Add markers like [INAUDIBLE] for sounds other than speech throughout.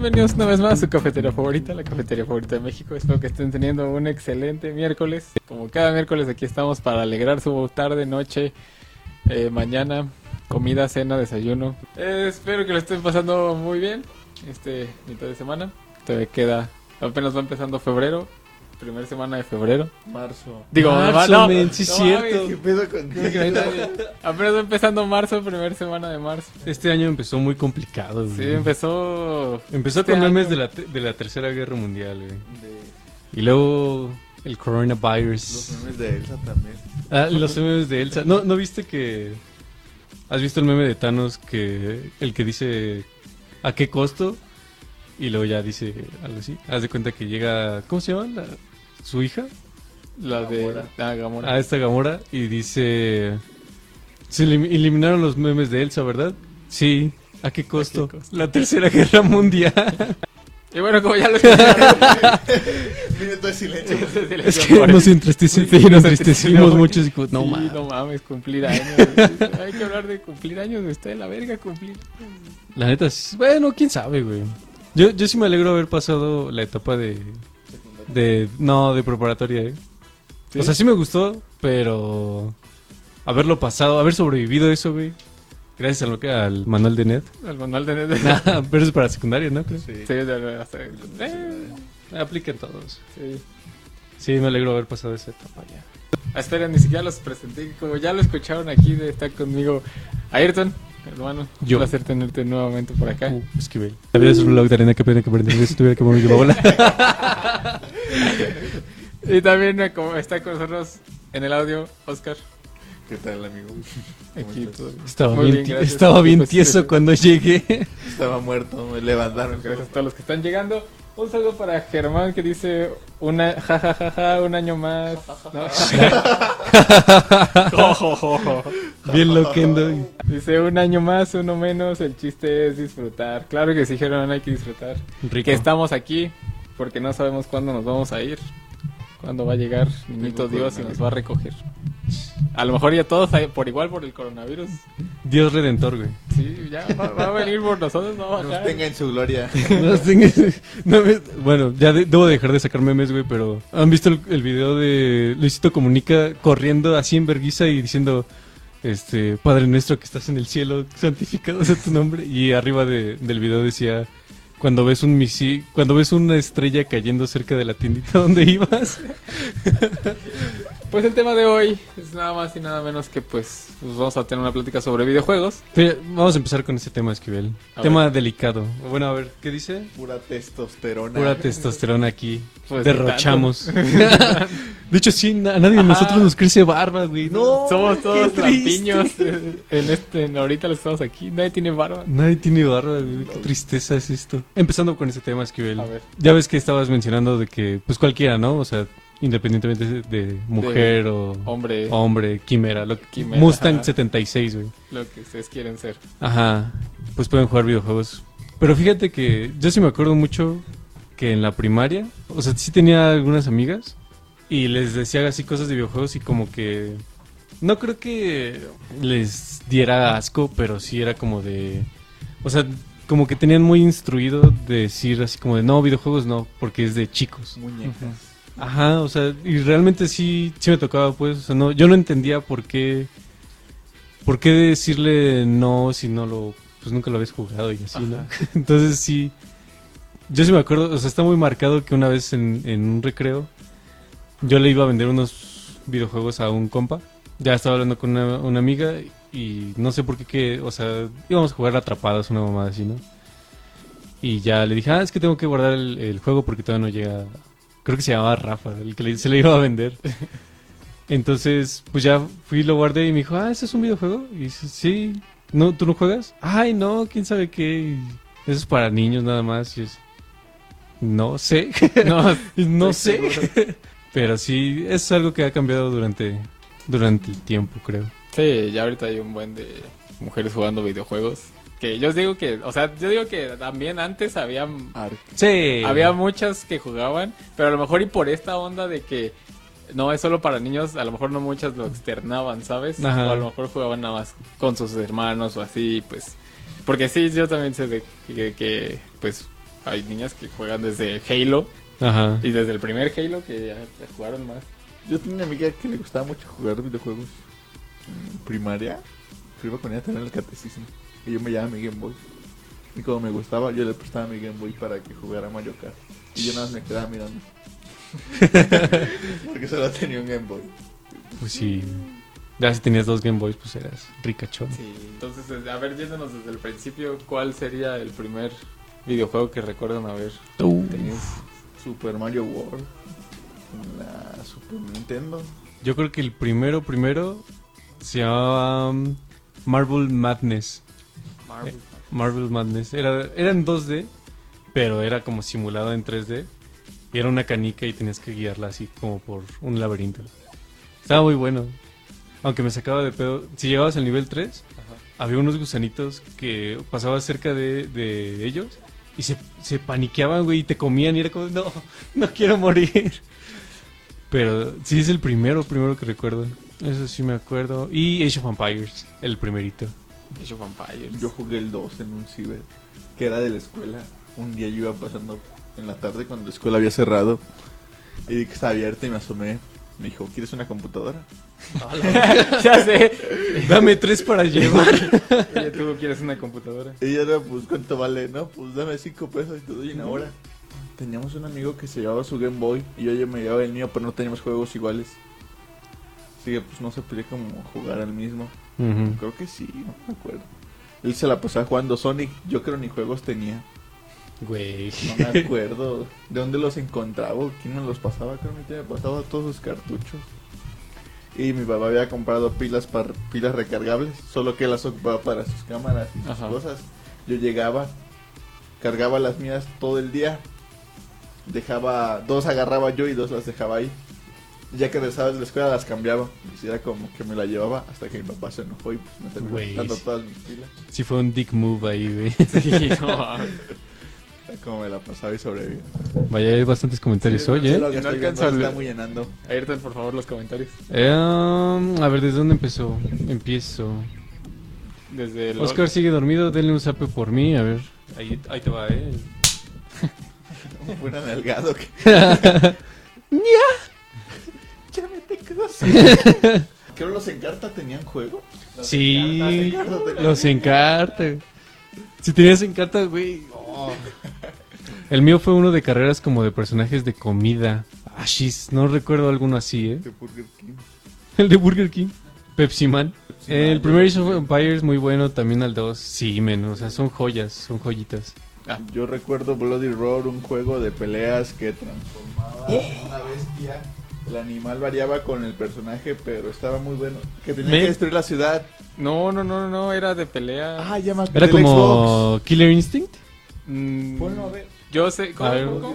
bienvenidos una vez más a su cafetería favorita, la cafetería favorita de México. Espero que estén teniendo un excelente miércoles. Como cada miércoles aquí estamos para alegrar su tarde, noche, eh, mañana, comida, cena, desayuno. Eh, espero que lo estén pasando muy bien este mitad de semana. Todavía queda, apenas va empezando febrero, primera semana de febrero. Marzo. Digo, Marzo, no, men, sí es cierto. ¿Qué pedo con apenas va empezando marzo, primera semana de marzo. Este año empezó muy complicado, Sí, güey. empezó... Empezó este con memes año- de la, te- de la Tercera Guerra Mundial, güey. De Y luego el los coronavirus. memes de Elsa también. Ah, los memes de Elsa. ¿No, ¿No viste que... ¿Has visto el meme de Thanos que... El que dice... ¿A qué costo? Y luego ya dice algo así. Haz de cuenta que llega... ¿Cómo se llama? La- ¿Su hija? La de... Gamora. Ah, Gamora. A esta Gamora. Y dice... Se elim- eliminaron los memes de Elsa, ¿verdad? Sí. ¿A qué costo? costo? La Tercera Guerra Mundial. [LAUGHS] Y bueno, como ya lo. [LAUGHS] Minuto de silencio. Es que nos entristecimos, nos entristecimos mucho. No, Sí, mames. no mames, cumplir años. [LAUGHS] Hay que hablar de cumplir años. Está de la verga cumplir. La neta, bueno, quién sabe, güey. Yo, yo sí me alegro haber pasado la etapa de. De no, de preparatoria, ¿eh? ¿Sí? O sea, sí me gustó, pero. haberlo pasado, haber sobrevivido eso, güey. Gracias a lo que, al manual de net. El manual de... de- Nah, [LAUGHS] pero es para secundaria, ¿no? Creo. Sí. Sí, de- de- hasta- eh, Apliquen todos. sí. Sí, me alegro haber pasado esa etapa ya. Ah, espera, ni siquiera los presenté. Como ya lo escucharon aquí, de, está conmigo Ayrton, hermano. Yo. Un placer tenerte nuevamente por acá. Uh, esquivel. La vida es un blog de arena que pena que perder si tuviera que morir de bola. Y también eh, como está con nosotros en el audio, Oscar. ¿Qué tal, amigo? ¿Cómo Aquí todo. Estaba Muy bien, bien, estaba bien Pues, tieso sí. cuando llegué. Estaba muerto, me levantaron. Gracias a todos los que están llegando. Un saludo para Germán que dice una ja ja ja ja un año más. ¿no? Bien loquendo. Dice un año más, uno menos, el chiste es disfrutar. Claro que sí, hay que disfrutar. Rico. Que estamos aquí porque no sabemos cuándo nos vamos a ir. Cuándo va a llegar Niñito Dios y nos va a recoger. A lo mejor ya todos ahí por igual por el coronavirus. Dios redentor, güey. Sí, ya va, va a venir por nosotros, no va a Nos tenga en su gloria. [LAUGHS] No tengo- no me- bueno, ya de- debo dejar de sacar memes, güey, pero ¿han visto el, el video de Luisito Comunica corriendo así en verguiza y diciendo, este, Padre nuestro que estás en el cielo, santificado sea tu nombre? Y arriba de- del video decía, cuando ves un misil, cuando ves una estrella cayendo cerca de la tiendita [LAUGHS] donde ibas. Pues el tema de hoy es nada más y nada menos que pues, pues vamos a tener una plática sobre videojuegos. Pero vamos a empezar con ese tema, Esquivel. A tema delicado. Bueno, a ver, ¿qué dice? Pura testosterona. Pura testosterona aquí. Pues, Derrochamos. [LAUGHS] de hecho, sí, a nadie de nosotros nos crece barba, güey. No, Somos todos lampiños en este, en ahorita lo estamos aquí, nadie tiene barba. Nadie tiene barba, güey. Qué tristeza es esto. Empezando con ese tema, Esquivel. A ver. Ya ves que estabas mencionando de que, pues cualquiera, ¿no? O sea, independientemente de, de mujer o Hombre, hombre, quimera. Lo, Quimera, Mustang ajá. 76, güey. lo que ustedes quieren ser. Ajá. Pues pueden jugar videojuegos. Pero fíjate que yo sí me acuerdo mucho que en la primaria, o sea, sí tenía algunas amigas y les decía así cosas de videojuegos y como que no creo que les diera asco, pero sí era como de, o sea, como que tenían muy instruido de decir así como de no, videojuegos no, porque es de chicos. Muñecas. Ajá, o sea, y realmente sí, sí me tocaba, pues, o sea, no, yo no entendía por qué, por qué decirle no si no lo, pues nunca lo habías jugado y así, ¿no? [LAUGHS] Entonces sí, yo sí me acuerdo, o sea, está muy marcado que una vez en, en un recreo, yo le iba a vender unos videojuegos a un compa, ya estaba hablando con una, una amiga y no sé por qué, que, o sea, íbamos a jugar atrapados, una mamada así, ¿no? Y ya le dije, ah, es que tengo que guardar el, el juego porque todavía no llega. Creo que se llamaba Rafa, el que le- se le iba a vender. [LAUGHS] Entonces, pues ya fui y lo guardé y me dijo, ah, ¿ese es un videojuego? Y dice, sí. ¿No, ¿Tú no juegas? Ay, no, quién sabe qué. Y Eso es para niños nada más. Y es, no sé. [LAUGHS] No, no sé. Pero sí, es algo que ha cambiado durante, durante el tiempo, creo. sí, ya ahorita hay un buen de mujeres jugando videojuegos. Que yo os digo que, o sea, yo digo que también antes había. Sí. Había muchas que jugaban, pero a lo mejor y por esta onda de que no es solo para niños, a lo mejor no muchas lo externaban, ¿sabes? Ajá. O a lo mejor jugaban nada más con sus hermanos o así, pues. Porque sí, yo también sé de que, que, pues hay niñas que juegan desde Halo Ajá. y desde el primer Halo que ya, ya jugaron más. Yo tenía una amiga que le gustaba mucho jugar videojuegos. Primaria, iba con ella a tener el catecismo. Y yo me llevaba mi Game Boy. Y como me gustaba, yo le prestaba mi Game Boy para que jugara Mario Kart. Y yo nada más me quedaba mirando. [LAUGHS] Porque solo tenía un Game Boy. Pues sí. Ya si tenías dos Game Boys, pues eras ricachón. Sí, entonces, a ver, yéndonos desde el principio, ¿cuál sería el primer videojuego que recuerdan haber tenido? Super Mario World. La Super Nintendo. Yo creo que el primero, primero, se llamaba um, Marvel Madness. Marvel. Marvel Madness. Era, era en 2D, pero era como simulado en 3D. Y era una canica y tenías que guiarla así como por un laberinto. Estaba muy bueno. Aunque me sacaba de pedo. Si llegabas al nivel 3, Ajá. había unos gusanitos que pasabas cerca de, de ellos y se, se paniqueaban, güey, y te comían y era como, no, no quiero morir. Pero sí es el primero, primero que recuerdo. Eso sí me acuerdo. Y Age of Empires, el primerito. Age of Empires. Yo jugué el 2 en un ciber. Que era de la escuela. Un día yo iba pasando en la tarde cuando la escuela había cerrado. Y vi que estaba abierta y me asomé. Me dijo, ¿quieres una computadora? [LAUGHS] ya sé. Dame tres para llevar. Oye, tú quieres una computadora. Y yo era, pues, ¿cuánto vale? No, pues dame 5 pesos y te doy una hora. Teníamos un amigo que se llevaba su Game Boy y yo, yo me llevaba el mío, pero no teníamos juegos iguales. Así que, pues, no se podía como jugar al mismo. Creo que sí, no me acuerdo. Él se la pasaba jugando Sonic. Yo creo ni juegos tenía. Güey. No me [LAUGHS] acuerdo de dónde los encontraba quién me los pasaba. Creo que me pasaba todos sus cartuchos. Y mi papá había comprado pilas para pilas recargables, solo que las ocupaba para sus cámaras y sus Ajá. cosas. Yo llegaba, cargaba las mías todo el día, dejaba dos agarraba yo y dos las dejaba ahí. Ya que regresaba de la escuela las cambiaba. Y era como que me la llevaba hasta que mi papá se enojó y pues me terminó todas mis pilas. Sí fue un dick move ahí, güey. [LAUGHS] [LAUGHS] como me la pasaba y sobreviví. Vaya, hay bastantes comentarios Sí, hoy, ¿eh? lo que no estoy alcanzo viendo a está leer. muy llenando. Ayrton, por favor, los comentarios. Eh, um, a ver, ¿desde dónde empezó? Empiezo. Desde el Oscar sigue dormido, denle un zape por mí, a ver. Ahí, ahí te va, ¿eh? [LAUGHS] Fue un delgado que... [LAUGHS] ya me te quedas. Creo los Encarta tenían juego. Los Sí, los encarta. Si tenías encarta, güey. oh. El mío fue uno de carreras como de personajes de comida. Ah, shis, no recuerdo alguno así, ¿eh? de Burger King. [LAUGHS] El de Burger King. Pepsi Man. Pepsi el Man, primer Age of. Empires muy bueno, también al 2. Sí, menos, o sea, son joyas, son joyitas. Yo recuerdo Bloody Roar, un juego de peleas que transformaba en una bestia. El animal variaba con el personaje, pero estaba muy bueno. Que tenía Me- que destruir la ciudad. No, no, no, no, era de pelea. Ah, ya más Era como Killer Instinct. Mm, a ver. Yo sé. ¿Cómo, ver. cómo, cómo?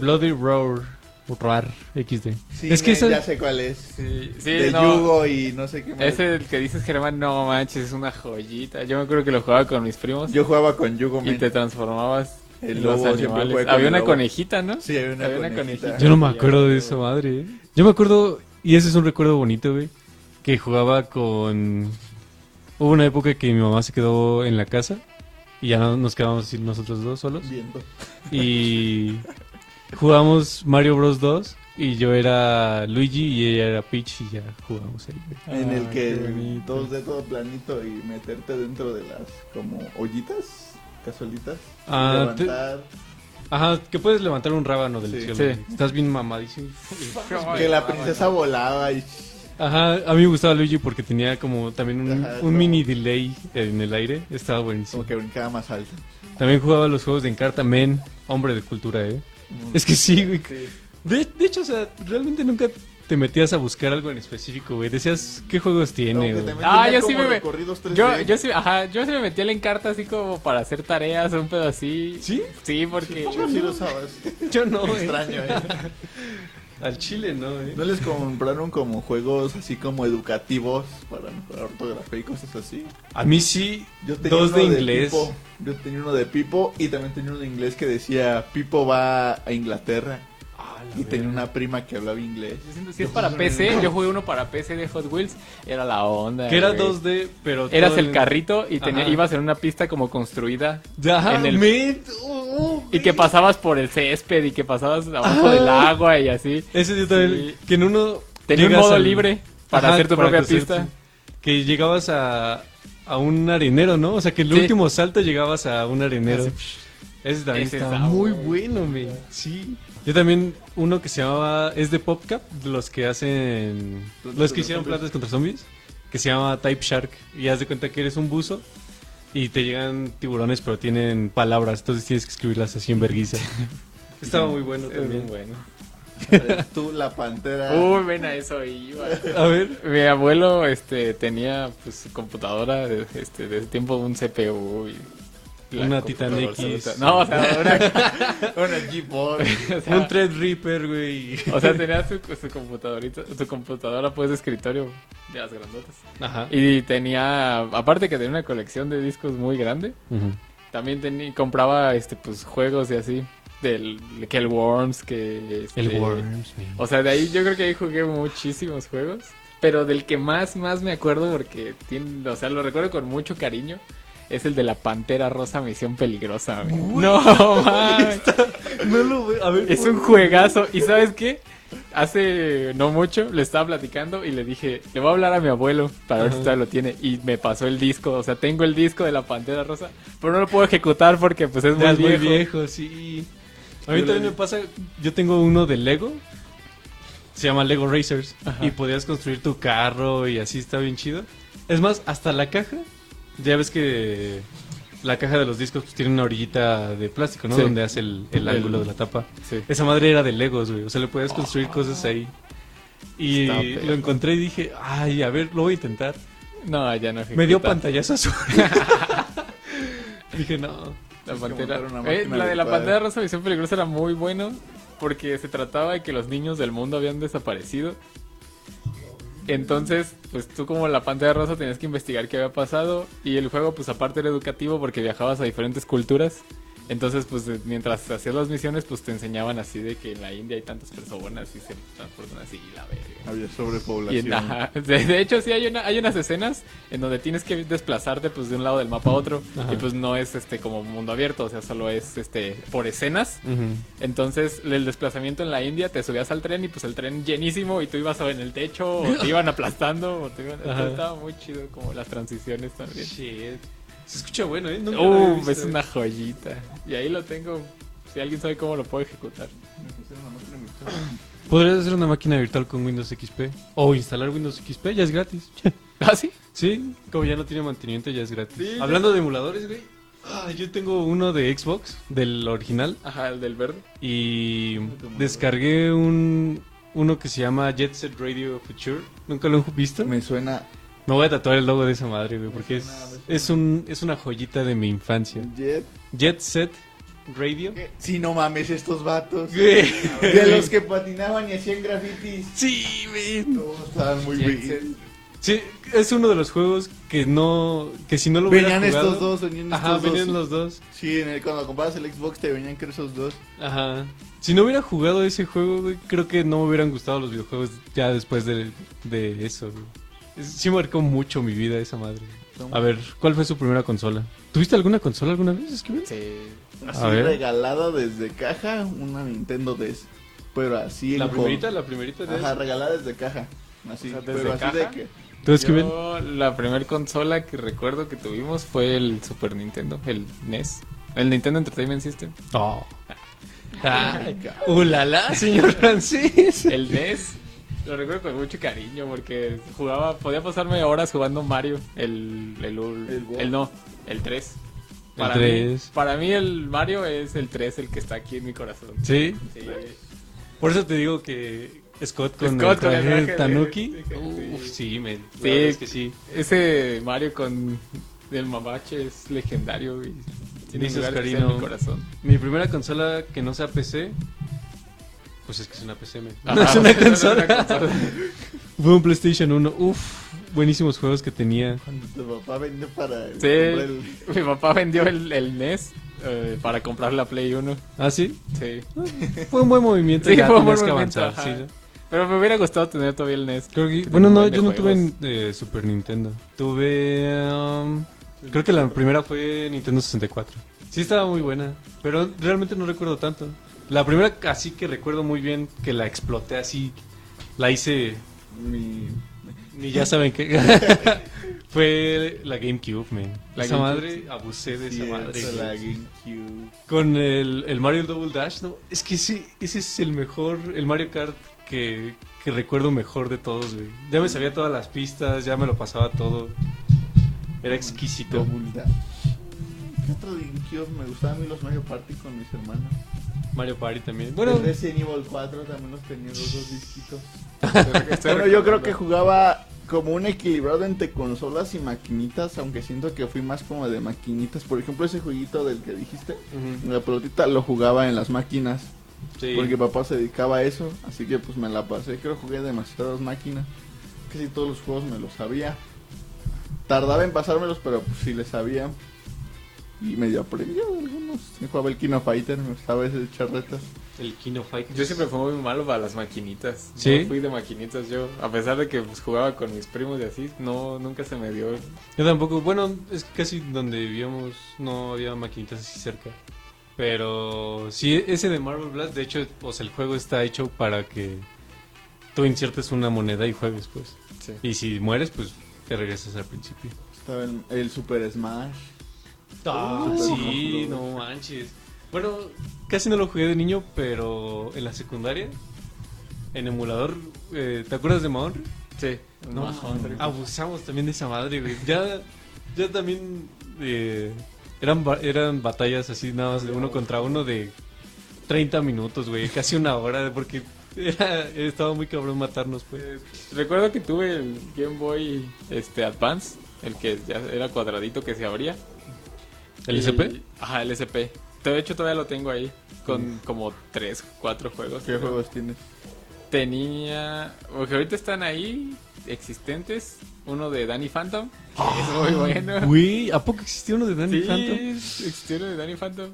Bloody Roar. Roar XD. Sí, es que me- esa- ya sé cuál es. Sí, sí, de no. yugo y no sé qué más. Ese el que dices, Germán, no manches, es una joyita. Yo me acuerdo que lo jugaba con mis primos Yo jugaba con yugo, y te transformabas El en lobo, los animales. con Había el una lobo. conejita, ¿no? Sí, había una Había una conejita. conejita. Yo no me acuerdo de esa madre, ¿eh? Yo me acuerdo, y ese es un recuerdo bonito, güey, que jugaba con... Hubo una época que mi mamá se quedó en la casa y ya no- nos quedamos así nosotros dos solos. Viendo. Y jugamos Mario Bros 2 y yo era Luigi y ella era Peach y ya jugamos ahí. en el Ah, que todos de todo planito y meterte dentro de las como ollitas, casualitas. y Ah, te- levantar. Ajá, que puedes levantar un rábano del Sí. cielo. Sí. Estás bien mamadísimo. Que la princesa volaba y Ajá, a mí me gustaba Luigi porque tenía como también un, Ajá, un no. mini delay en el aire. Estaba buenísimo. como que brincaba más alto. También jugaba los juegos de Encarta Men, hombre de cultura, ¿eh? Es que sí, güey. De, de hecho, o sea, realmente nunca te metías a buscar algo en específico, güey. Decías, ¿qué juegos tiene? Güey? Ah, yo sí me- 3D. Yo, yo sí, ajá, yo sí me metí en carta así como para hacer tareas, un pedo así. ¿Sí? Sí, porque... ¿Cómo sí lo sabes? Yo no, güey. Extraño, ¿eh? [LAUGHS] Al chile, no, güey. ¿No les compraron como juegos así como educativos para mejorar ortografía y cosas así? A mí sí, Yo tenía dos uno de inglés. Pipo. Yo tenía uno de Pipo y también tenía uno de inglés que decía Pipo va a Inglaterra. Y tenía una prima que hablaba inglés. Yo siento- Si es para PC, yo jugué uno para PC de Hot Wheels, era la onda. Que era güey. 2D, pero... Eras el en- carrito y tenía, Ajá. ibas en una pista como construida. Ajá, en el- oh, Y que pasabas por el césped y que pasabas abajo del agua y así. Ese yo también. Sí. Que en uno. Tenía un modo al- libre para Ajá, hacer tu para propia pista. Que llegabas a, a un arenero, ¿no? O sea, que el Sí. último salto llegabas a un arenero. Así, Ese también Ese estaba está muy muy bueno, men. Sí. Yo también, uno que se llamaba, es de PopCap, los que hacen, los que hicieron plantas contra zombies, que se llama Type Shark. Y haz de cuenta que eres un buzo y te llegan tiburones, pero tienen palabras, entonces tienes que escribirlas así en vergüenza. [LAUGHS] Estaba muy bueno también. muy bueno. Tú, la pantera. Uy, ven a eso iba. A ver, Mi abuelo este tenía pues su computadora este de ese tiempo un CPU y la Una Titan X. No, o sea, [LAUGHS] una, Una G-Boy. o sea, un Threadripper, güey. o sea, tenía su, su computadorita, su computadora pues de escritorio de las grandotas. Ajá. Y tenía aparte que tenía una colección de discos muy grande, Ujú. también tenía compraba este pues juegos y así del que el Worms que este, El Worms. O sea, de ahí yo creo que ahí jugué muchísimos juegos. Pero del que más, más me acuerdo, porque tiene, o sea, lo recuerdo con mucho cariño, es el de la Pantera Rosa Misión Peligrosa. güey. No, [LAUGHS] mames. No lo veo. A ver. Es un juegazo. ¿Y sabes qué? Hace no mucho le estaba platicando y le dije, le voy a hablar a mi abuelo para ver si todavía lo tiene. Y me pasó el disco, o sea, tengo el disco de la Pantera Rosa, pero no lo puedo ejecutar porque pues es muy es viejo. muy viejo, sí. A mí también me pasa, yo tengo uno de Lego, se llama Lego Racers, Ajá. y podías construir tu carro y así está bien chido. Es más, hasta la caja, ya ves que la caja de los discos pues, tiene una orillita de plástico, ¿no? Sí. Donde hace el, el El- ángulo de la tapa. Sí. Esa madre era de Legos, güey, o sea, le podías construir cosas ahí. Y lo encontré y dije, ay, a ver, lo voy a intentar. No, ya no Me dio ejecuta. pantallazo azul. [LAUGHS] [LAUGHS] dije, no. La pantera. una Eh, la de la pantera rosa visión peligrosa era muy bueno porque se trataba de que los niños del mundo habían desaparecido. Entonces, pues tú como la pantera rosa tenías que investigar qué había pasado y el juego pues aparte era educativo porque viajabas a diferentes culturas. Entonces, pues de- mientras hacías las misiones, pues te enseñaban así de que en la India hay tantas personas y se transportan así y la verga. Había Y sobrepoblación. en- ajá, [LAUGHS] de, de hecho, sí hay, una, hay unas escenas en donde tienes que desplazarte pues de un lado del mapa a otro Ajá. y pues no es este como mundo abierto, o sea, solo es este por escenas. Entonces, el desplazamiento en la India, te subías al tren y pues el tren llenísimo y tú ibas en el techo o te iban [LAUGHS] aplastando o te iban... Entonces, estaba muy chido como las transiciones también. Shit. Se escucha bueno, ¿eh? Nunca Uh, visto. es una joyita. Y ahí lo tengo. Si alguien sabe cómo lo puedo ejecutar. Podrías hacer una máquina virtual con Windows XP. O instalar Windows XP, ya es gratis. [LAUGHS] ¿Ah, sí? sí, como ya no tiene mantenimiento, ya es gratis. Sí, Hablando de emuladores, güey. ah, yo tengo uno de Xbox, del original. Ajá, el del verde. Y descargué un uno que se llama Jet Set Radio Future. ¿Nunca lo han visto? Me suena Me voy a tatuar el logo de esa madre, güey, porque es, es, un, es una joyita de mi infancia. Jet. Jet Set Radio. Sí, no mames, estos vatos. Güey. De los que patinaban y hacían grafitis. Sí, güey. Todos estaban muy bien. Sí, es uno de los juegos que no. que si no lo Venían jugado- estos dos, venían Ajá, estos venían dos. los dos. Sí, en el- cuando comprabas el Xbox te venían creo esos dos. Ajá. Si no hubiera jugado ese juego, güey, creo que no me hubieran gustado los videojuegos ya después de, de eso, güey. Sí marcó mucho mi vida esa madre. A ver, ¿cuál fue su primera consola? ¿Tuviste alguna consola alguna vez, Esquivel? Sí. Así A ver. regalada desde caja, una Nintendo DS. Pero así La el primerita, la primerita de Ajá, regalada desde caja. Así, O sea, desde pero así caja. de que. ¿Tú, Esquivel? Yo, la primera consola que recuerdo que tuvimos fue el Super Nintendo, el NES. El Nintendo Entertainment System. Oh. Ay, [LAUGHS] ¡Ulala, señor Francis! El NES. Lo recuerdo con mucho cariño porque jugaba, podía pasarme horas jugando Mario. El, el, el, El el no, el 3. El Para, 3. Mí, para mí el Mario es el 3, el que está aquí en mi corazón. ¿Sí? Sí. Por eso te digo que Scott con Scott el con el traje traje de- Tanuki. de- de- Uf, sí, men. Sí. es que sí. Ese Mario con el mamache es legendario y tiene lugar en mi corazón. Mi primera consola que no sea PC. Pues es que es una PC, men. Ajá, No es una [LAUGHS] es una consola. Fue un PlayStation 1. Uf, buenísimos juegos que tenía. Cuando tu papá vendió para Sí, el- mi papá vendió el, el NES eh, para comprar la Play 1. ¿Ah, sí? Sí. Fue un buen movimiento. Sí, ya fue un buen movimiento, avanzar. sí. Pero me hubiera gustado tener todavía el NES. Creo que- bueno, no, yo no tuve juegos. eh, Super Nintendo. Tuve. um, creo que la primera fue Nintendo 64. Sí, estaba muy buena, pero realmente no recuerdo tanto. La primera así que recuerdo muy bien que la exploté así, la hice, Mi... ni ya saben qué. [LAUGHS] Fue la GameCube, man. La esa GameCube. madre, abusé de esa Sí, madre. esa, la güey. GameCube. Con el, el Mario Double Dash, ¿no? Es que ese, ese es el mejor, el Mario Kart que, que recuerdo mejor de todos, güey. Ya me sabía todas las pistas, ya me lo pasaba todo. Era exquisito. Double Dash. ¿Qué otro de GameCube? Me gustaban a mí los Mario Party con mis hermanos. Mario Party también. Bueno, Bueno, Resident Evil 4 también los tenía los dos disquitos. [LAUGHS] Bueno, yo creo que jugaba como un equilibrado entre consolas y maquinitas, aunque siento que fui más como de maquinitas. Por ejemplo, ese jueguito del que dijiste, la pelotita lo jugaba en las máquinas, Sí. porque papá se dedicaba a eso, así que pues me la pasé. Creo que jugué demasiadas máquinas, casi todos los juegos me los sabía. Tardaba en pasármelos, pero pues sí les sabía. Y medio aprendí algunos. Yo jugaba el Kino Fighter, me gustaba ese charretas. El Kino Fight. Yo siempre fui muy malo para las maquinitas. ¿Sí? No fui de maquinitas yo. A pesar de que pues, jugaba con mis primos y así, no, nunca se me dio. Yo tampoco. Bueno, es que casi donde vivíamos no había maquinitas así cerca. Pero sí, ese de Marvel Blast, de hecho, o sea, el juego está hecho para que tú insertes una moneda y juegues, pues. Sí. Y si mueres, pues te regresas al principio. Estaba el, el Super Smash. Ah, sí, no manches. Bueno, casi no lo jugué de niño, pero en la secundaria, en emulador, eh, ¿te acuerdas de Mahonry? Sí. No, Mahonry. abusamos también de esa madre, güey. Ya, ya también eh, eran, eran batallas así nada más de uno contra uno de 30 minutos, güey. Casi una hora, porque era, estaba muy cabrón matarnos, pues. Eh, Recuerdo que tuve el Game Boy este, Advance, el que ya era cuadradito que se abría. ¿El SP? Ajá, el SP. De hecho, todavía lo tengo ahí, con como 3, 4 juegos. ¿Qué juegos tienes? Tenía. Porque ahorita están ahí existentes. Uno de Danny Phantom, que es muy bueno. Güey, ¿a poco existió uno de Danny sí, Phantom? existió uno de Danny Phantom.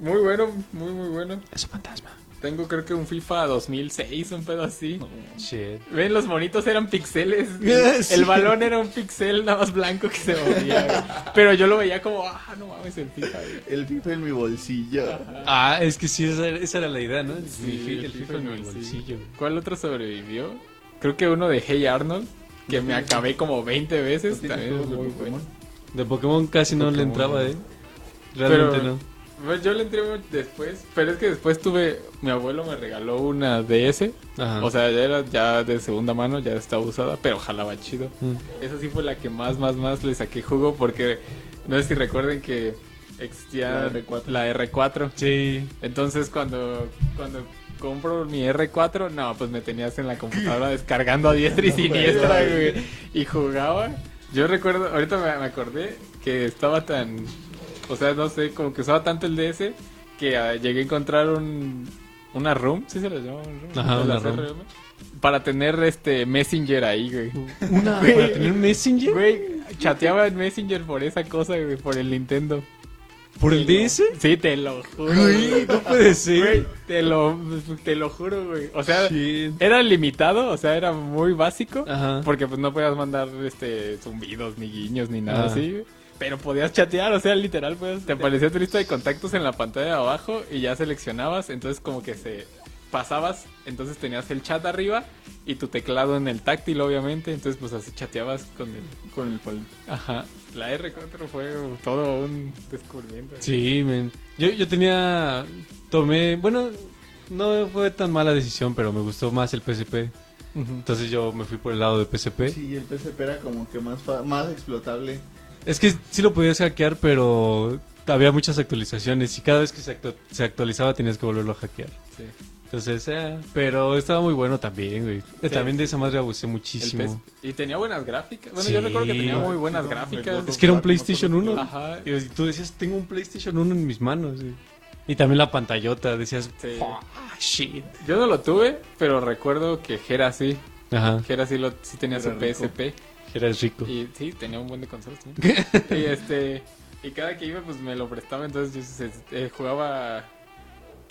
Muy bueno, muy, muy bueno. Es un fantasma. Tengo creo que un FIFA 2006, un pedo así. Shit. Ven, los monitos eran pixeles. [LAUGHS] Sí. El balón era un pixel nada más blanco que se movía. Pero yo lo veía como, ah, no mames, el FIFA. güey. El FIFA en mi bolsillo. Ah, es que sí, esa, esa era la idea, ¿no? El, Sí, fi- el el FIFA FIFA en el bolsillo. ¿Cuál otro sobrevivió? Creo que uno de Hey Arnold, que me acabé como 20 ¿No veces. También es muy bueno. De Pokémon casi no le entraba. ¿eh? Realmente Pero- no. Pues yo le entré después, pero es que después tuve, mi abuelo me regaló una DS, Ajá. o sea, ya era ya de segunda mano, ya estaba usada, pero jalaba chido. Mm. Esa sí fue la que más, más, más le saqué jugo porque no sé si recuerden que existía La R4. la R4. Sí. Entonces cuando, cuando compro mi R4, no, pues me tenías en la computadora [LAUGHS] descargando a diestra y siniestra, güey, y jugaba. Yo recuerdo, ahorita me, me acordé que estaba tan, o sea, no sé, como que usaba tanto el DS que ah, llegué a encontrar un, una room, ¿sí se les llama un room? Ajá, una Para tener este Messenger ahí, güey. Una Güey. para tener un Messenger Güey, chateaba en Messenger por esa cosa, güey, por el Nintendo. por el DS. Sí, te lo juro. Güey, no puede Güey, ser. te lo, te lo juro, güey. O sea, Shit. era limitado, o sea, era muy básico. Ajá. Porque pues no podías mandar este zumbidos, ni guiños, ni nada así. güey. Pero podías chatear, o sea, literal, pues te aparecía tu lista de contactos en la pantalla de abajo y ya seleccionabas, entonces como que se pasabas, entonces tenías el chat arriba y tu teclado en el táctil, obviamente, entonces pues así chateabas con el, con el, pol- ajá. La R4 fue todo un descubrimiento. Sí, men. Yo, yo tenía. Tomé. Bueno, no fue tan mala decisión, pero me gustó más el PSP. Entonces yo me fui por el lado de PSP. Sí, el PSP era como que más, fa- más explotable. Es que sí lo podías hackear, pero había muchas actualizaciones y cada vez que se, actu- se actualizaba tenías que volverlo a hackear. Sí. Entonces, eh, pero estaba muy bueno también, güey. Sí. También de esa madre abusé muchísimo. Y tenía buenas gráficas. Bueno, Sí. yo recuerdo que tenía muy buenas no, gráficas. Es que era un PlayStation 1. Ajá. Y tú decías, tengo un PlayStation 1 en mis manos. güey. Y también la pantallota, decías, Sí. "Ah, shit. Yo no lo tuve, pero recuerdo que Jera sí. Ajá, Jera sí, lo, sí tenía su Era rico. PSP. Eras rico. Y sí, tenía un buen de consolas también. [LAUGHS] y este. Y cada que iba, pues me lo prestaba. Entonces yo se- eh, jugaba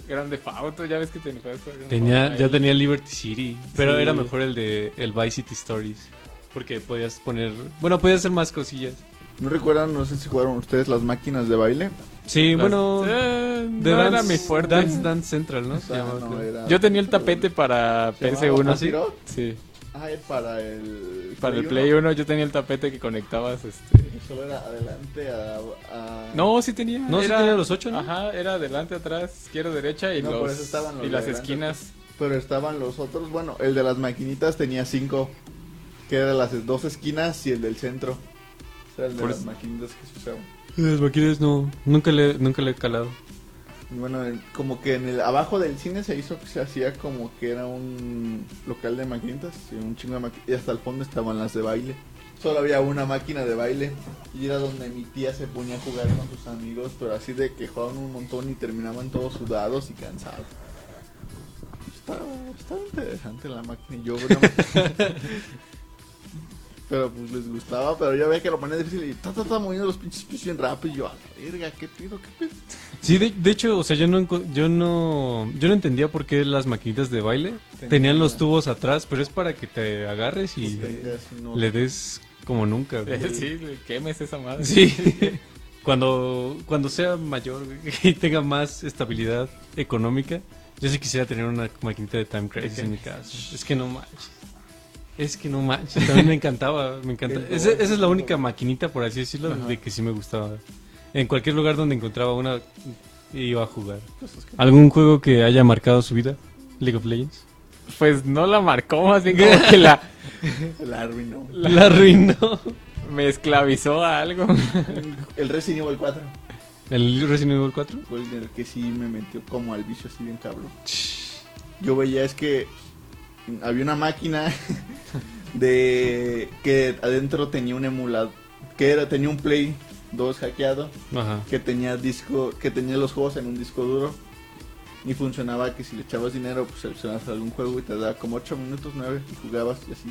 Grande Auto. Ya ves que tenía. Tenía, ya tenía Liberty City, pero Sí. era mejor el de el Vice City Stories. Porque podías poner, bueno, podías hacer más cosillas. ¿No recuerdan, no sé si jugaron ustedes las máquinas de baile? Sí, Las- bueno, eh, de no Dance, era mi fuerte. Dance Dance Central, ¿no? Ah, no, era- Yo tenía el tapete para ¿Se llamaba PS1. Azeroth? Sí, Ah, es para el... para el uno. Play 1 yo tenía el tapete que conectabas. este Solo era adelante a... a- No, sí tenía. No, sí tenía los ocho, ¿no? Ajá, era adelante, atrás, izquierda, derecha y, No, por los, eso estaban los y las adelante. esquinas. Pero estaban los otros, bueno, el de las maquinitas tenía cinco, que eran las dos esquinas y el del centro. O sea, el de Por las maquinitas que se usaban. Las máquinas no, nunca le, nunca le he calado. Bueno, en- como que en el abajo del cine se hizo que se hacía como que era un local de maquinitas y un chingo de maqui- y hasta el fondo estaban las de baile. Solo había una máquina de baile y era donde mi tía se ponía a jugar con sus amigos, pero así de que jugaban un montón y terminaban todos sudados y cansados. Estaba, estaba interesante la máquina yo no- [LAUGHS] Pero pues les gustaba, pero yo veía que lo ponía difícil y ta ta ta moviendo los pinches pies bien rápido y yo, a la verga, qué pido, qué pido. Sí, de, de hecho, o sea, yo no, yo no, yo no entendía por qué las maquinitas de baile Tenían tenían los tubos atrás, pero es para que te agarres y no- le des como nunca. [LAUGHS] güey. Sí, le quemes esa madre. Sí. [LAUGHS] Cuando, cuando sea mayor güey, [LAUGHS] y tenga más estabilidad económica, yo sí quisiera tener una maquinita de Time Crisis en mi casa. Es que no manches. Es que no manches. También me encantaba. Me encanta. El Esa, esa es la única maquinita, por así decirlo, Ajá. de que sí me gustaba. En cualquier lugar donde encontraba una, iba a jugar. ¿Algún juego que haya marcado su vida? League of Legends. Pues no la marcó, más bien como que la, [LAUGHS] El arruinó. La arruinó. me esclavizó a algo. El Resident Evil 4 ¿El Resident Evil 4? fue el que sí me metió como al vicio así bien cabrón. Yo veía es que había una máquina [LAUGHS] de que adentro tenía un emulador, que era tenía un Play 2 hackeado, Ajá. que tenía disco, que tenía los juegos en un disco duro y funcionaba que si le echabas dinero pues seleccionabas algún juego y te daba como 8 minutos 9 y jugabas y así.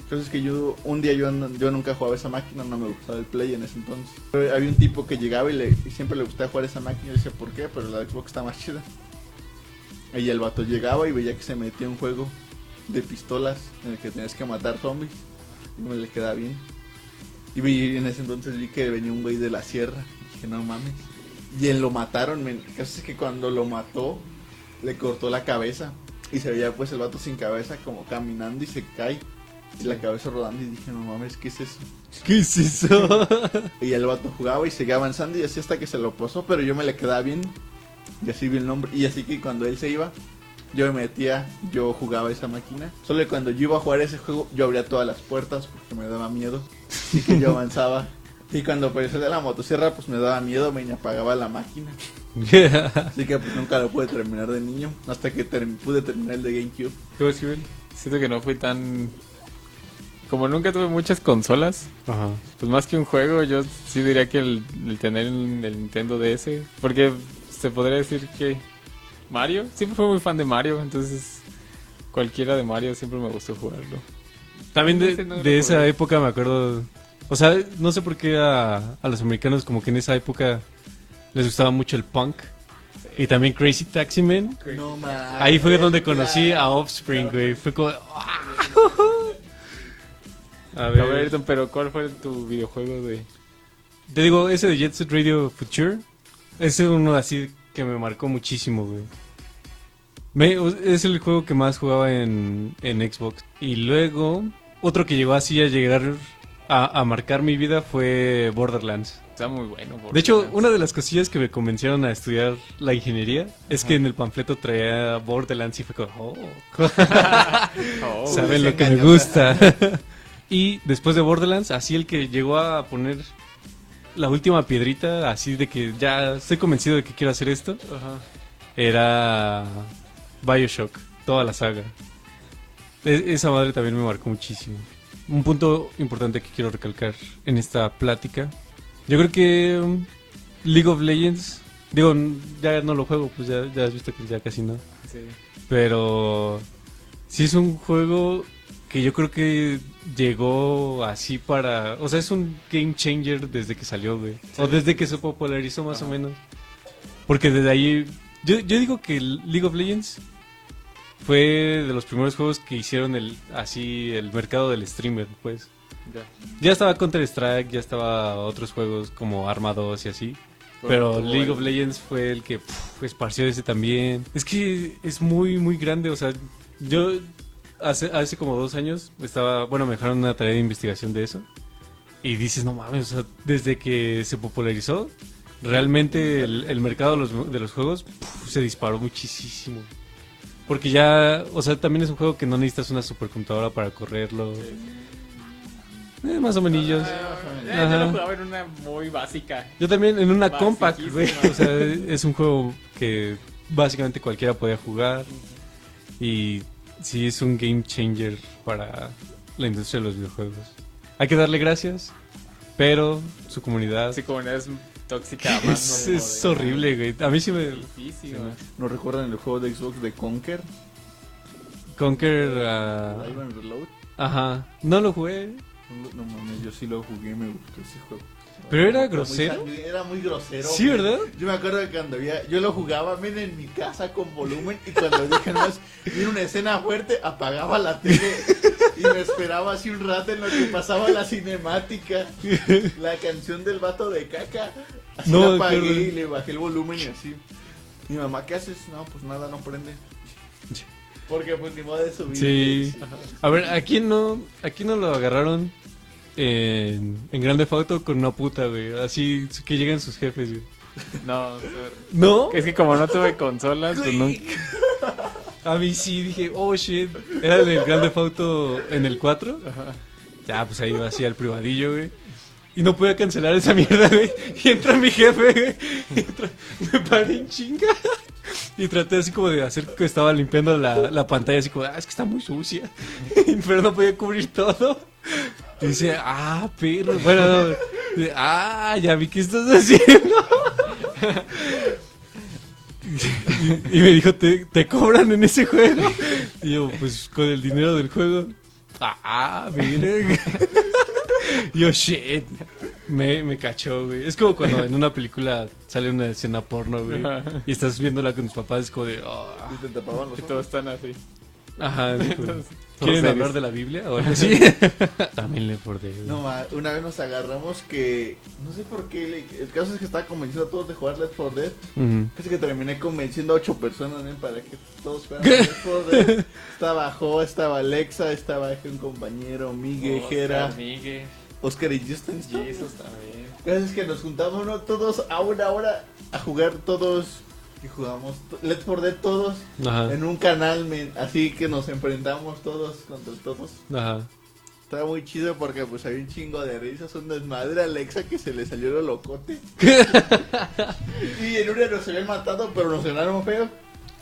Entonces que yo un día yo, yo nunca jugaba esa máquina, no me gustaba el Play en ese entonces. Pero había un tipo que llegaba y, le, y siempre le gustaba jugar esa máquina y yo decía, ¿por qué? Pero la Xbox está más chida. Y el vato llegaba y veía que se metía un juego de pistolas en el que tenías que matar zombies. Y me le quedaba bien. Y vi- en ese entonces vi que venía un güey de la sierra. Y dije, no mames. Y él lo mataron. Men. El caso es que cuando lo mató, le cortó la cabeza. Y se veía pues el vato sin cabeza como caminando y se cae. Y la cabeza rodando y dije, no mames, ¿qué es eso? [LAUGHS] ¿Qué es eso? [LAUGHS] Y el vato jugaba y seguía avanzando y así hasta que se lo posó, pero yo me le quedaba bien. Y así vi el nombre. Y así que cuando él se iba, yo me metía, yo jugaba esa máquina. Solo que cuando yo iba a jugar ese juego, yo abría todas las puertas porque me daba miedo. Y que yo avanzaba. Y cuando apareció de la motosierra, pues me daba miedo, me apagaba la máquina. [LAUGHS] Así que pues nunca lo pude terminar de niño. Hasta que term- pude terminar el de GameCube. ¿Qué? Siento que no fui tan... Como nunca tuve muchas consolas, Ajá. pues más que un juego, yo sí diría que el, el tener el, el Nintendo DS, porque se podría decir que Mario, siempre fui muy fan de Mario, entonces cualquiera de Mario siempre me gustó jugarlo. También de, no esa época me acuerdo. O sea, no sé por qué a, a los americanos, como que en esa época les gustaba mucho el punk. Y también Crazy Taxi Man. No. Ahí fue donde conocí a Offspring, güey. Fue como. ¡ah! [LAUGHS] A ver, pero ¿cuál fue tu videojuego de...? te digo, ese de Jet Set Radio Future. Ese es uno así que me marcó muchísimo, güey. Me- es el juego que más jugaba en, en Xbox. Y luego, otro que llegó así a llegar a, a marcar mi vida fue Borderlands. Está muy bueno. De hecho, Borderlands. una de las cosillas que me convencieron a estudiar la ingeniería es que en el panfleto traía Borderlands y fue como, oh, [LAUGHS] Oh, [LAUGHS] saben lo que me gusta. [LAUGHS] y después de Borderlands, así el que llegó a poner la última piedrita, así de que ya estoy convencido de que quiero hacer esto, Ajá. era Bioshock, toda la saga. E- esa madre también me marcó muchísimo. Un punto importante que quiero recalcar en esta plática. Yo creo que um, League of Legends, digo, ya no lo juego, pues ya, ya has visto que ya casi no. Sí. Pero sí es un juego que yo creo que llegó así para... O sea, es un game changer desde que salió, güey. O desde que se popularizó más o menos. Porque desde ahí... Yo, yo digo que League of Legends fue de los primeros juegos que hicieron el así el mercado del streamer, pues. Ya. Ya estaba Counter-Strike, ya estaba otros juegos como Arma 2 y así. Pero League of Legends fue el que esparció ese también. Es que es muy, muy grande. O sea, yo hace, hace como dos años estaba, bueno, me dejaron una tarea de investigación de eso. Y dices, no mames, o sea, desde que se popularizó, realmente el, el mercado de los, de los juegos se disparó muchísimo. Porque ya, o sea, también es un juego que no necesitas una supercomputadora para correrlo. Eh, más o menos. Ah, yo lo jugaba en una muy básica. Yo también en una compact, güey. [LAUGHS] O sea, es un juego que básicamente cualquiera podía jugar. Y sí es un game changer para la industria de los videojuegos. Hay que darle gracias, pero su comunidad Así como es tóxica. [LAUGHS] más es, no horrible, güey. A mí sí me... Difícil, Sí. ¿No recuerdan el juego de Xbox de Conker? Conquer... ah, Live and Reload. ajá. No lo jugué. No mames, yo sí lo jugué, me gustó ese juego. Pero era grosero. Era muy grosero. Sí. ¿verdad? Yo me acuerdo que cuando había, yo lo jugaba men, en mi casa con volumen y cuando dije más, viene una escena fuerte, apagaba la tele y me esperaba así un rato en lo que pasaba la cinemática, la canción del vato de caca. Así No, la apagué y le bajé el volumen y así. Mi mamá, ¿qué haces? No, pues nada, no prende. Porque pues ni modo de subir. Sí. A ver, ¿a quién no, a quién no lo agarraron en, en Grande Auto con una puta, güey? Así que llegan sus jefes, güey. No, pero- ¿No? es que como no tuve consolas, pues nunca. A mí sí, dije, oh shit. Era en el Grande Auto en el 4. Ajá. Ya, pues ahí iba así al privadillo, güey. Y no pude cancelar esa mierda, güey. Y entra mi jefe, güey. Y entra- me paré en chinga. Y traté así como de hacer que estaba limpiando la, la pantalla, así como, ah, es que está muy sucia. [LAUGHS] Pero no podía cubrir todo. Y dice, ah, perro. Bueno, no, dice, ah, ya vi qué estás haciendo. Y, y me dijo, ¿Te, ¿te cobran en ese juego? Y yo, pues con el dinero del juego. Ah, mira. Y yo, shit. Me, me cachó, güey. Es como cuando en una película sale una escena porno, güey. Y estás viéndola con tus papás, es como de. "Ah". Y te tapaban los Y ojos. todos están así. Ajá. es como, ¿Quieren hablar de la Biblia o así? [LAUGHS] También le por No, ma, una vez nos agarramos que, no sé por qué, el caso es que estaba convenciendo a todos de jugar Left 4 Dead. Casi que terminé convenciendo a ocho personas ¿eh? para que todos fueran Left 4 Dead. [LAUGHS] Estaba Jo, estaba Alexa, estaba un compañero, Miguel, Jera, Oscar, Miguel, Oscar y Justin. Jesus también. El caso es que nos juntamos ¿no? todos a una hora a jugar todos, que jugamos Left 4 Dead todos Ajá. en un canal, men, así que nos enfrentamos todos contra todos. Ajá. Estaba muy chido porque pues había un chingo de risas, un desmadre a Alexa que se le salió lo locote. [LAUGHS] y en una nos habían matado, pero nos ganaron feo.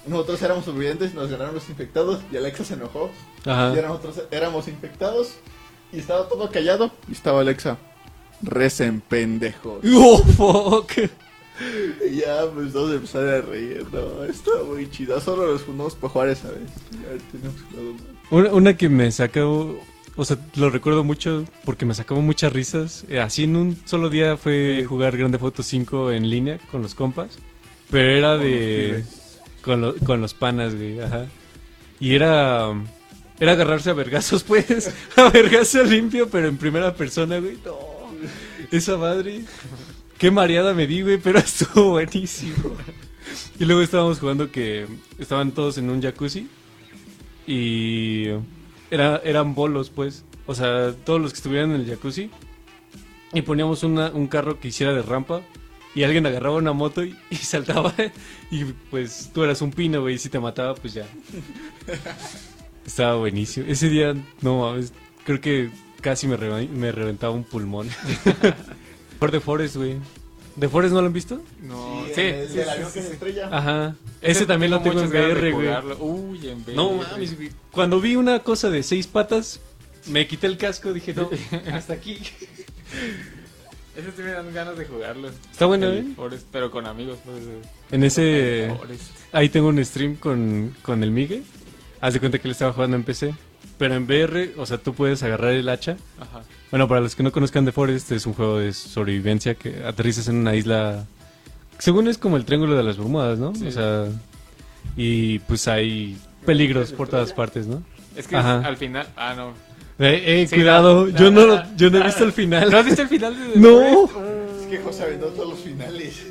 Nosotros éramos sobrevivientes, nos ganaron los infectados y Alexa se enojó. Y Ajá. ahora nosotros éramos infectados y estaba todo callado. Y estaba Alexa, recen pendejos. [LAUGHS] Oh, fuck. [LAUGHS] Y ya pues todos empezaron a reír, no, estaba muy chido. Solo nos juntamos para jugar esa vez. Ya tenemos jugado más. Una, una que me sacó, o sea, lo recuerdo mucho porque me sacaba muchas risas. Eh, Así en un solo día fue jugar Grande Foto 5 en línea con los compas. Pero era Con los de... Con, lo- con los panas, güey, ajá. Y era... Era agarrarse a vergazos, [LAUGHS] pues. A vergazo limpio, pero en primera persona, güey. No. Esa madre. Qué mareada me di, güey, pero [LAUGHS] estuvo buenísimo. Y luego estábamos jugando que estaban todos en un jacuzzi. Y era, eran bolos, pues. O sea, todos los que estuvieran en el jacuzzi. Y poníamos una- un carro que hiciera de rampa. Y alguien agarraba una moto y, saltaba. [LAUGHS] Y pues tú eras un pino, güey. Y si te mataba, pues ya. Estaba buenísimo. Ese día, no mames. Creo que casi me, me reventaba un pulmón. [LAUGHS] Por The Forest, güey. ¿The Forest no lo han visto? No, Sí, sí, el sí, sí, avión sí, que se estrella. Ajá. Ese también lo tengo en VR, güey. Uy, en VR. No mames, güey. Cuando vi una cosa de seis patas, me quité el casco, dije, no, [LAUGHS] hasta aquí. Ese sí me dan ganas de jugarlo. Está bueno, El ¿eh? Forest, pero con amigos. Pues, En ese... el. Ahí tengo un stream con, con el Migue. Haz de cuenta que él estaba jugando en PC. Pero en VR, o sea, tú puedes agarrar el hacha. Ajá. Bueno, para los que no conozcan The Forest, es un juego de sobrevivencia que aterrizas en una isla. Según es como el Triángulo de las Bermudas, ¿no? Sí. O sea. Y pues hay peligros por todas partes, ¿no? Es que Ajá. al final. Ah, no. Eh, eh, Sí, cuidado, no, yo, no, no, no, yo no he visto el final. ¿No has visto el final de [LAUGHS] No. Es que José aventó todos los finales.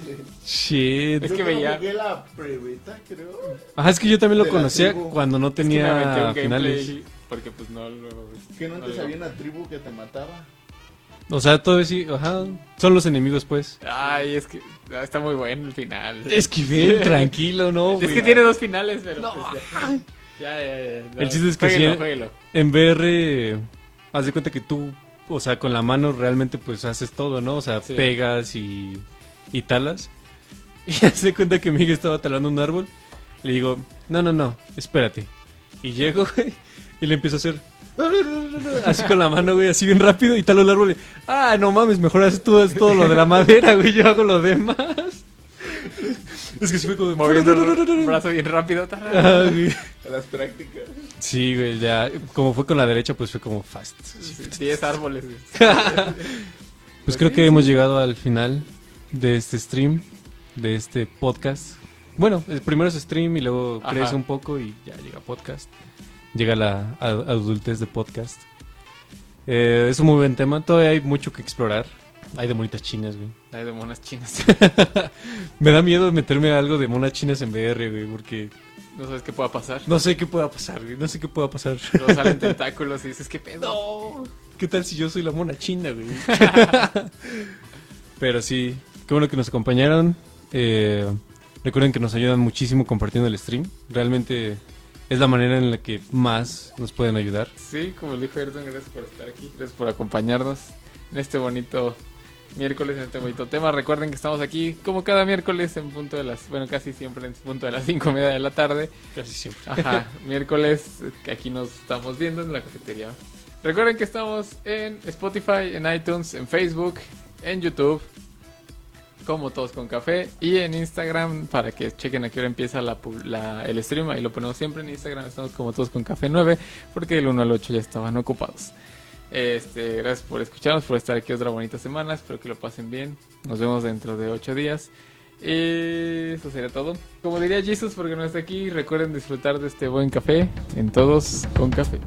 Shit. Es que veía- jugué la prebeta, creo. Ajá, es que yo también lo conocía cuando no Es que me aventé tenía un finales. gameplay porque pues no lo... Que no no antes lo- había una tribu que te mataba. O sea, todo sí, ajá. Son los enemigos, pues. Ay, es que ah, está muy bueno el final. Esquivel, [LAUGHS] tranquilo, ¿no? Es güey. que tiene dos finales, pero No. pues ya. Ya, ya, ya. no. El chiste es que Jueguelo, sí- jueguelo. En VR, haz de cuenta que tú, o sea, con la mano realmente pues haces todo, ¿no? O sea, Sí. pegas y, y talas. [LAUGHS] Y haz de cuenta que Miguel estaba talando un árbol. Le digo, no, no, no, espérate. Y llego, güey, y le empiezo a hacer... Así con la mano, güey, así bien rápido y talo el árbol. ah, no mames, mejor haces tú haces todo lo de la madera, güey, yo hago lo demás. Es que sí fue como... de- Moviendo el brazo bien rápido. Ah, güey. A las prácticas. Sí, güey, ya, como fue con la derecha, pues fue como fast. 10 árboles. [LAUGHS] Pues creo que hemos llegado al final de este stream, de este podcast. Bueno, primero es stream y luego crece un poco y ya llega podcast. Llega la a- adultez de podcast. Eh, es un muy buen tema, todavía hay mucho que explorar. Hay de monitas chinas, güey. [LAUGHS] Hay de monas chinas. [LAUGHS] Me da miedo meterme a algo de monas chinas en VR, güey, porque No sabes qué pueda pasar. no sé qué pueda pasar, güey. No sé qué pueda pasar. Luego [LAUGHS] salen tentáculos y dices, ¿qué pedo? No. ¿Qué tal si yo soy la mona china, güey? Pero sí, qué bueno que nos acompañaron. Eh, recuerden que nos ayudan muchísimo compartiendo el stream. Realmente es la manera en la que más nos pueden ayudar. Sí, como le dijo Ayrton, gracias por estar aquí. Gracias por acompañarnos en este bonito miércoles, en este bonito tema. Recuerden que estamos aquí como cada miércoles en punto de las, bueno, casi siempre en punto de las cinco y media de la tarde. Casi siempre. Ajá, [LAUGHS] miércoles, que aquí nos estamos viendo en la cafetería. Recuerden que estamos en Spotify, en iTunes, en Facebook, en YouTube, como todos con café, y en Instagram para que chequen a qué hora empieza el stream. Ahí lo ponemos siempre en Instagram, estamos como todos con café 9, porque el 1 al 8 ya estaban ocupados. Este, gracias por escucharnos, por estar aquí otra bonita semana. Espero que lo pasen bien. Nos vemos dentro de 8 días. Y eso sería todo. Como diría Jesus, porque no está aquí, recuerden disfrutar de este buen café en todos con café.